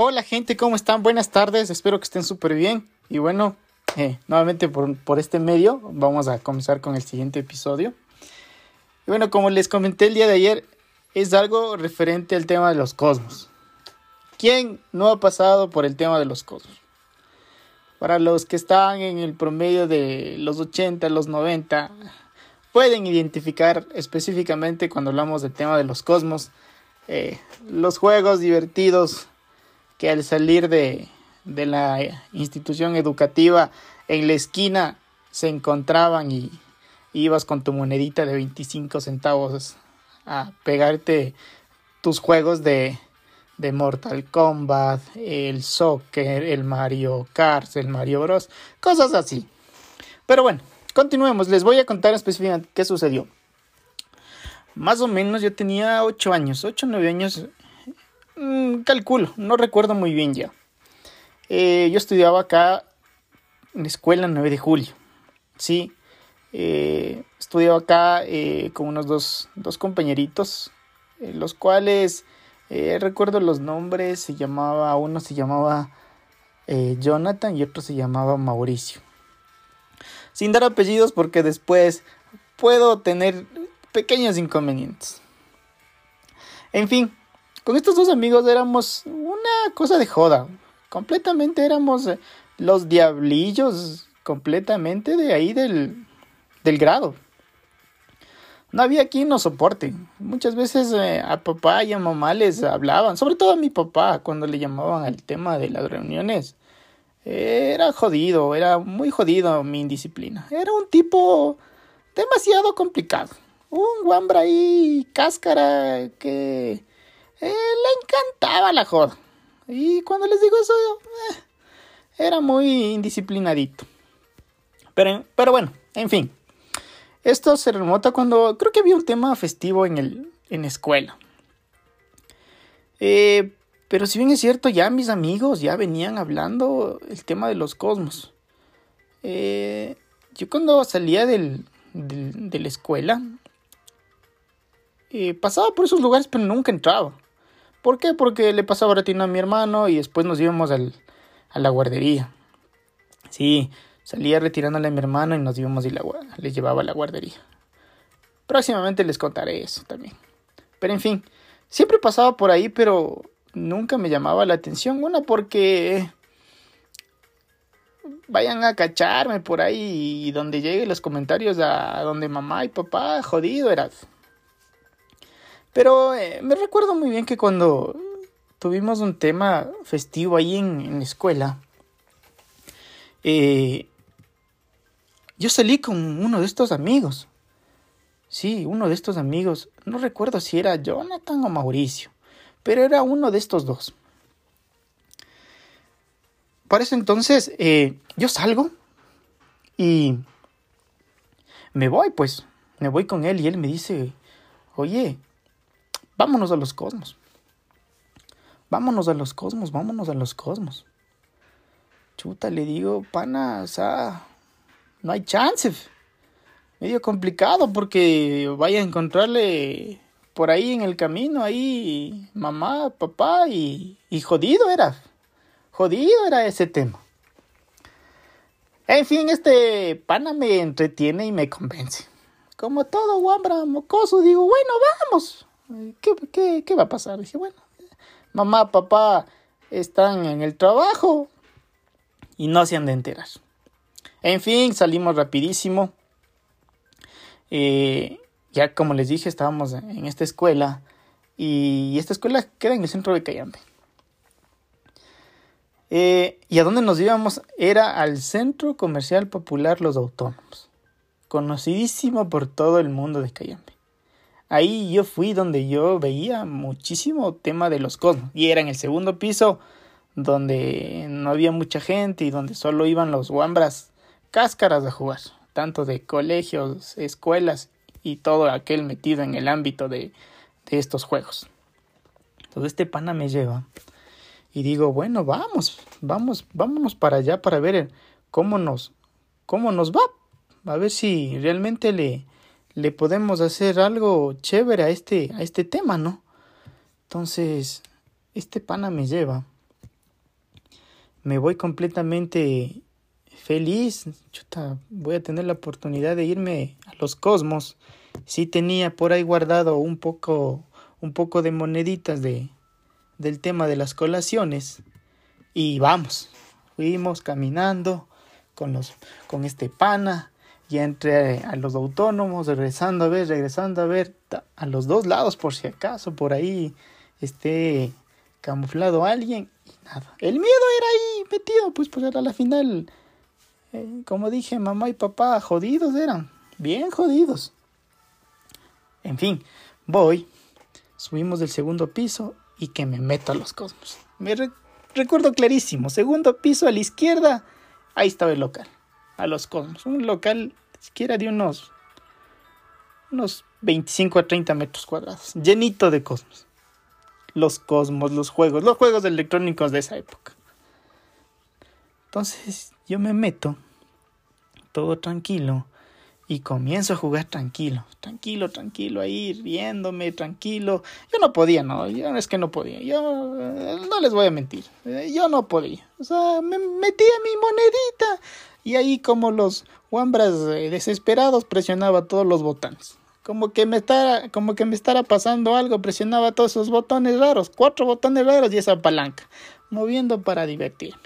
Hola gente, ¿cómo están? Buenas tardes, espero que estén súper bien. Y bueno, eh, nuevamente por, por, este medio vamos a comenzar con el siguiente episodio. Y bueno, como les comenté el día de ayer, es algo referente al tema de los cosmos. ¿Quién no ha pasado por el tema de los cosmos? Para los que están en el promedio de los 80, los 90, pueden identificar específicamente cuando hablamos del tema de los cosmos, eh, los juegos divertidos que al salir de, de la institución educativa en la esquina se encontraban y ibas con tu monedita de 25 centavos a pegarte tus juegos de, de Mortal Kombat, el Soccer, el Mario Kart, el Mario Bros, cosas así. Pero bueno, continuemos, les voy a contar específicamente qué sucedió. Más o menos yo tenía 8 años, 8 o 9 años, mmm, calculo, no recuerdo muy bien ya. Eh, yo estudiaba acá en la escuela 9 de julio, sí, eh, estudiaba acá eh, con unos dos, dos compañeritos, los cuales recuerdo los nombres, se llamaba, uno se llamaba Jonathan y otro se llamaba Mauricio. Sin dar apellidos porque después puedo tener pequeños inconvenientes. En fin, con estos dos amigos éramos una cosa de joda. Completamente éramos eh, los diablillos, completamente de ahí del, del grado no había quien nos soporte. Muchas veces eh, a papá y a mamá les hablaban, sobre todo a mi papá, cuando le llamaban al tema de las reuniones. Era jodido, era muy jodido mi indisciplina. Era un tipo demasiado complicado. Un guambra ahí, cáscara, que eh, le encantaba la joda. Y cuando les digo eso, eh, era muy indisciplinadito. Pero, pero bueno, en fin. Esto se remota cuando creo que había un tema festivo en, el, en escuela. Eh, pero si bien es cierto, ya mis amigos ya venían hablando el tema de los cosmos. Eh, yo cuando salía del, del, de la escuela, pasaba por esos lugares, pero nunca entraba. ¿Por qué? Porque le pasaba ratino a mi hermano y después nos íbamos al, a la guardería. Sí, Salía retirándole a mi hermano y nos íbamos y la, le llevaba a la guardería. Próximamente les contaré eso también. Pero en fin, siempre pasaba por ahí, pero nunca me llamaba la atención. Una porque vayan a cacharme por ahí y donde lleguen los comentarios a donde mamá y papá, jodido eras. Pero eh, me recuerdo muy bien que cuando tuvimos un tema festivo ahí en, en la escuela, eh, yo salí con uno de estos amigos. Sí, uno de estos amigos. No recuerdo si era Jonathan o Mauricio, pero era uno de estos dos. Para eso entonces eh, yo salgo y me voy, pues, me voy con él y él me dice, oye, vámonos a los cosmos. Vámonos a los cosmos, vámonos a los cosmos. Chuta, le digo, pana, o sea, no hay chance. Medio complicado porque vaya a encontrarle por ahí en el camino, ahí mamá, papá y, jodido era. Jodido era ese tema. En fin, este pana me entretiene y me convence. Como todo guambra mocoso, digo, bueno, vamos. ¿Qué, qué, qué va a pasar? Dije, bueno, mamá, papá están en el trabajo y no se han de enterar. En fin, salimos rapidísimo. Eh, ya como les dije, estábamos en esta escuela y esta escuela queda en el centro de Cayambe. Eh, ¿Y a dónde nos íbamos? Era al Centro Comercial Popular Los Autónomos, conocidísimo por todo el mundo de Cayambe. Ahí yo fui donde yo veía muchísimo tema de los cosmos. Y era en el segundo piso donde no había mucha gente y donde solo iban los guambras cáscaras de jugar, tanto de colegios, escuelas y todo aquel metido en el ámbito de, de estos juegos. Entonces este pana me lleva y digo, bueno, vamos, vamos, vámonos para allá para ver cómo nos, cómo nos va, a ver si realmente le, le podemos hacer algo chévere a este, a este tema, ¿no? Entonces, este pana me lleva me voy completamente feliz. Chuta, voy a tener la oportunidad de irme a los cosmos. Sí tenía por ahí guardado un poco, un poco de moneditas de, del tema de las colaciones. Y vamos, fuimos caminando con los, con este pana, ya entré a los autónomos, regresando a ver, regresando a ver, a los dos lados por si acaso, por ahí esté camuflado alguien y nada. El miedo era ahí metido, pues, pues era la final, eh, como dije, mamá y papá jodidos eran, bien jodidos. En fin, voy, subimos del segundo piso y que me meto a los cosmos. Me recuerdo clarísimo, segundo piso a la izquierda, ahí estaba el local, a los cosmos, un local siquiera de unos, unos 25 a 30 metros cuadrados, llenito de cosmos. Los cosmos, los juegos, los juegos electrónicos de esa época. Entonces yo me meto, todo tranquilo, y comienzo a jugar tranquilo, tranquilo, tranquilo, ahí riéndome, tranquilo. Yo no podía, no, yo es que no podía, yo no les voy a mentir, yo no podía. O sea, me metía mi monedita y ahí como los Wambras eh, desesperados presionaba todos los botones. Como que me estaba, como que me estaba pasando algo, presionaba todos esos botones raros, cuatro botones raros y esa palanca, moviendo para divertirme.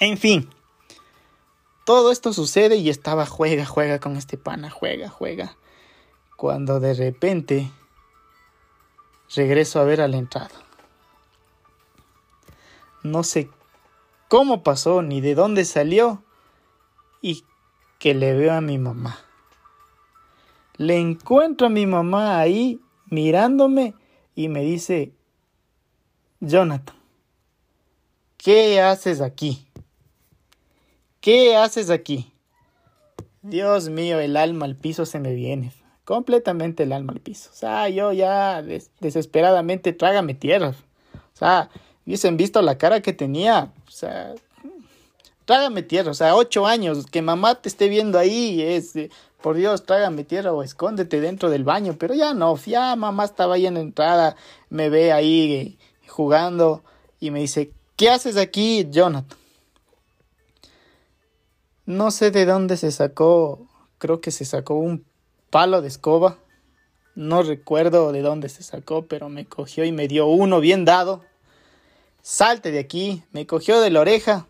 En fin, todo esto sucede y estaba juega, juega con este pana, juega, juega. Cuando de repente regreso a ver a la entrada. No sé cómo pasó ni de dónde salió y que le veo a mi mamá. Le encuentro a mi mamá ahí mirándome y me dice, Jonathan, ¿qué haces aquí? ¿Qué haces aquí? Dios mío, el alma al piso se me viene. Completamente el alma al piso. O sea, yo ya desesperadamente trágame tierra. O sea, hubiesen visto la cara que tenía. O sea, trágame tierra, o sea, ocho años, que mamá te esté viendo ahí, es, por Dios, trágame tierra o escóndete dentro del baño, pero ya no, ya mamá estaba ahí en la entrada, me ve ahí eh, jugando y me dice, ¿qué haces aquí, Jonathan? No sé de dónde se sacó, creo que se sacó un palo de escoba, no recuerdo de dónde se sacó, pero me cogió y me dio uno bien dado. Salte de aquí, me cogió de la oreja,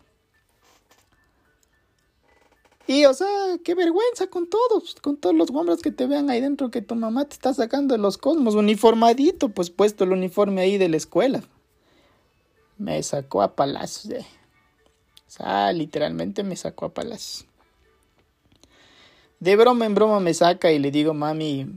y, o sea, qué vergüenza con todos, con todos los hombres que te vean ahí dentro, que tu mamá te está sacando de los cosmos, uniformadito, pues puesto el uniforme ahí de la escuela. Me sacó a palazos, eh. O sea, literalmente me sacó a palazos. De broma en broma me saca y le digo, mami,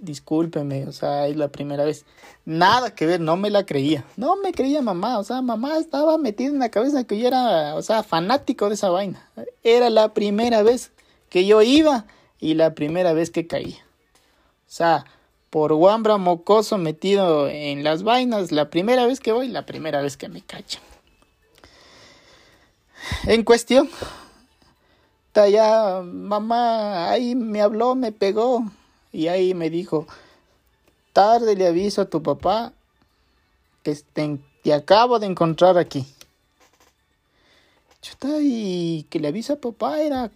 discúlpeme, o sea, es la primera vez. Nada que ver, no me la creía. No me creía mamá, o sea, mamá estaba metida en la cabeza que yo era, o sea, fanático de esa vaina. Era la primera vez que yo iba y la primera vez que caía. O sea, por guambra mocoso metido en las vainas, la primera vez que voy, la primera vez que me cachan. En cuestión, ya mamá ahí me habló, me pegó, y ahí me dijo, tarde le aviso a tu papá que te, acabo de encontrar aquí. Chuta, y que le aviso a papá era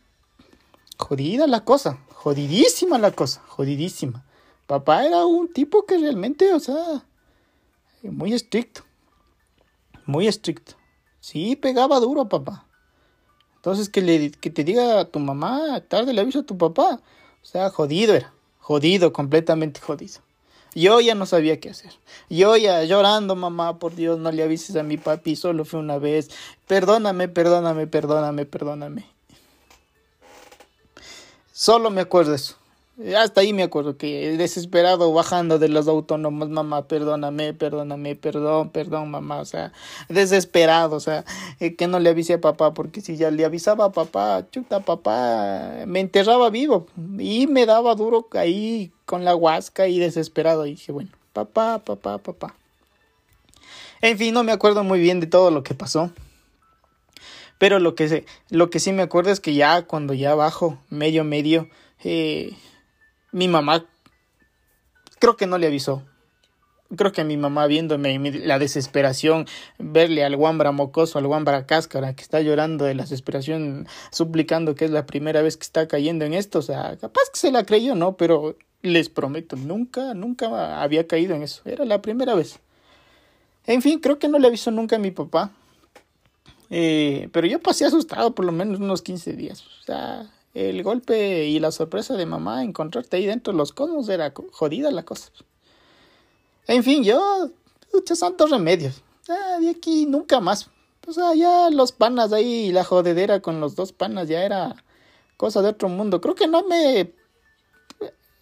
jodida la cosa, jodidísima la cosa, jodidísima. Papá era un tipo que realmente, o sea, muy estricto, muy estricto. Sí, pegaba duro papá. Entonces que, le, que te diga a tu mamá, tarde le aviso a tu papá. O sea, jodido era jodido, completamente jodido. Yo ya no sabía qué hacer. Yo ya llorando, mamá, por Dios, no le avises a mi papi, solo fue una vez. Perdóname, perdóname, perdóname, perdóname. Solo me acuerdo eso. Hasta ahí me acuerdo que desesperado bajando de los autónomos, mamá, perdóname, perdóname, perdón, perdón, mamá, o sea, desesperado, o sea, eh, que no le avise a papá, porque si ya le avisaba a papá, chuta, papá, me enterraba vivo y me daba duro ahí con la huasca y desesperado. Y dije, bueno, papá, papá, papá. En fin, no me acuerdo muy bien de todo lo que pasó. Pero lo que, lo que sí me acuerdo es que ya cuando ya bajo medio medio, eh, mi mamá creo que no le avisó. creo que mi mamá viéndome la desesperación, verle al guambra mocoso, al guambra cáscara que está llorando de la desesperación, suplicando que es la primera vez que está cayendo en esto, o sea, capaz que se la creyó, ¿no? Pero les prometo, nunca, nunca había caído en eso, era la primera vez. En fin, creo que no le avisó nunca a mi papá. Eh, pero yo pasé asustado por lo menos unos 15 días. O sea, el golpe y la sorpresa de mamá encontrarte ahí dentro de los cosmos era jodida la cosa. En fin, yo, muchos santos remedios. de aquí nunca más. O sea, ya los panas ahí, la jodedera con los dos panas ya era cosa de otro mundo. Creo que no me.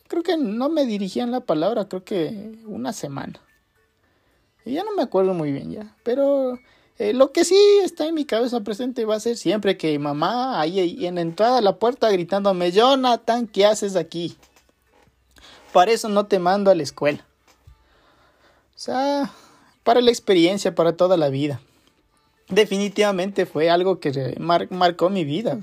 Creo que no me dirigían la palabra, creo que una semana. Y ya no me acuerdo muy bien ya. Pero eh, lo que sí está en mi cabeza presente va a ser siempre que mamá ahí en la entrada a la puerta gritándome, Jonathan, ¿qué haces aquí? Para eso no te mando a la escuela. O sea, para la experiencia, para toda la vida. Definitivamente fue algo que marcó mi vida. O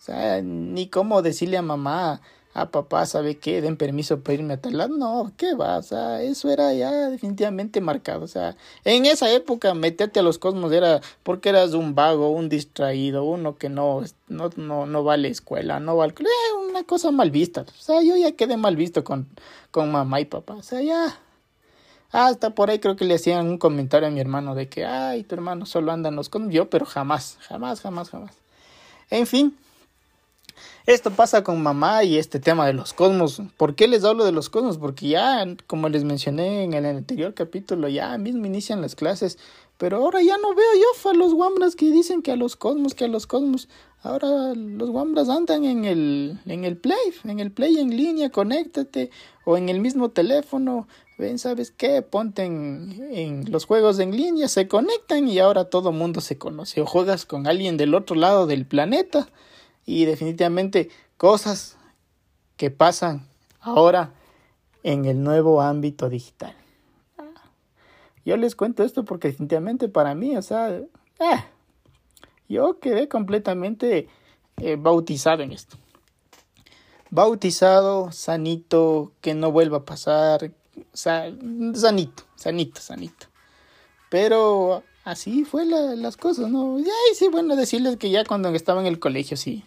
sea, ni cómo decirle a mamá, a papá, ¿sabe qué? Den permiso para irme a tal lado. No, ¿qué va? Eso era ya definitivamente marcado. O sea, en esa época meterte a los cosmos era porque eras un vago, un distraído, uno que no, no, no, no va a la escuela, no va al eh, una cosa mal vista. O sea, yo ya quedé mal visto con, con mamá y papá. O sea, ya hasta por ahí creo que le hacían un comentario a mi hermano de que, ay, tu hermano solo anda en los cosmos. Yo, pero jamás, jamás, jamás, jamás. En fin, esto pasa con mamá y este tema de los cosmos. ¿Por qué les hablo de los cosmos? Porque ya, como les mencioné en el anterior capítulo, ya mismo inician las clases. Pero ahora ya no veo yo a los guambras que dicen que a los cosmos, que a los cosmos. Ahora los guambras andan en el, en el play, en el play en línea, conéctate, o en el mismo teléfono, ven, ¿sabes qué? Ponte en, los juegos en línea, se conectan y ahora todo mundo se conoce. O juegas con alguien del otro lado del planeta y definitivamente cosas que pasan ahora en el nuevo ámbito digital. Yo les cuento esto porque definitivamente para mí, o sea, eh, yo quedé completamente eh, bautizado en esto. Bautizado, sanito, que no vuelva a pasar, sanito, sanito, sanito. Pero así fue las cosas, ¿no? Y sí, bueno, decirles que ya cuando estaba en el colegio, sí.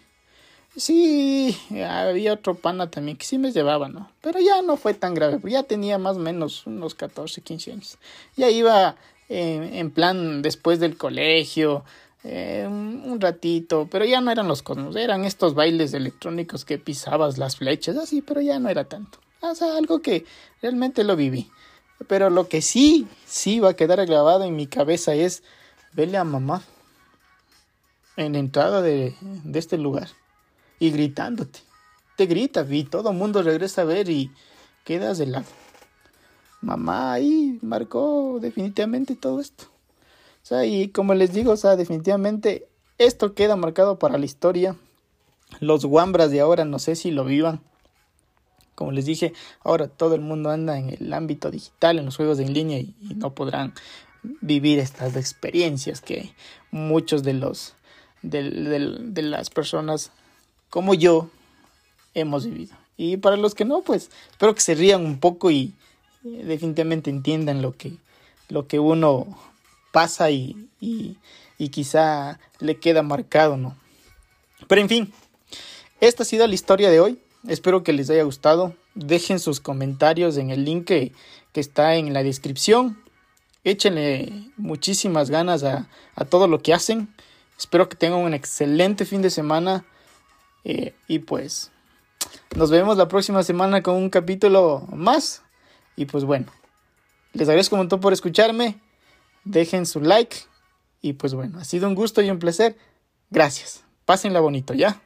Sí, había otro pana también que sí me llevaba, ¿no? Pero ya no fue tan grave, ya tenía más o menos unos 14, 15 años. Ya iba en plan después del colegio, eh, un ratito, pero ya no eran los cosmos, eran estos bailes electrónicos que pisabas las flechas, así, pero ya no era tanto. O sea, algo que realmente lo viví. Pero lo que sí, sí va a quedar grabado en mi cabeza es verle a mamá en la entrada de, de este lugar y gritándote. Te gritas y todo el mundo regresa a ver y quedas de lado. Mamá ahí marcó definitivamente todo esto. O sea, y como les digo, o sea, definitivamente esto queda marcado para la historia. Los guambras de ahora no sé si lo vivan. Como les dije, ahora todo el mundo anda en el ámbito digital, en los juegos en línea y, no podrán vivir estas experiencias que muchos de los de, las personas como yo hemos vivido. Y para los que no, pues espero que se rían un poco y definitivamente entiendan lo que, lo que uno pasa y, y, y quizá le queda marcado, ¿no? Pero en fin, esta ha sido la historia de hoy. Espero que les haya gustado. Dejen sus comentarios en el link que, está en la descripción. Échenle muchísimas ganas a, a, todo lo que hacen. Espero que tengan un excelente fin de semana. Y pues nos vemos la próxima semana con un capítulo más. Y pues bueno, les agradezco un montón por escucharme dejen su like y pues bueno, ha sido un gusto y un placer. Gracias. Pásenla bonito, ¿ya?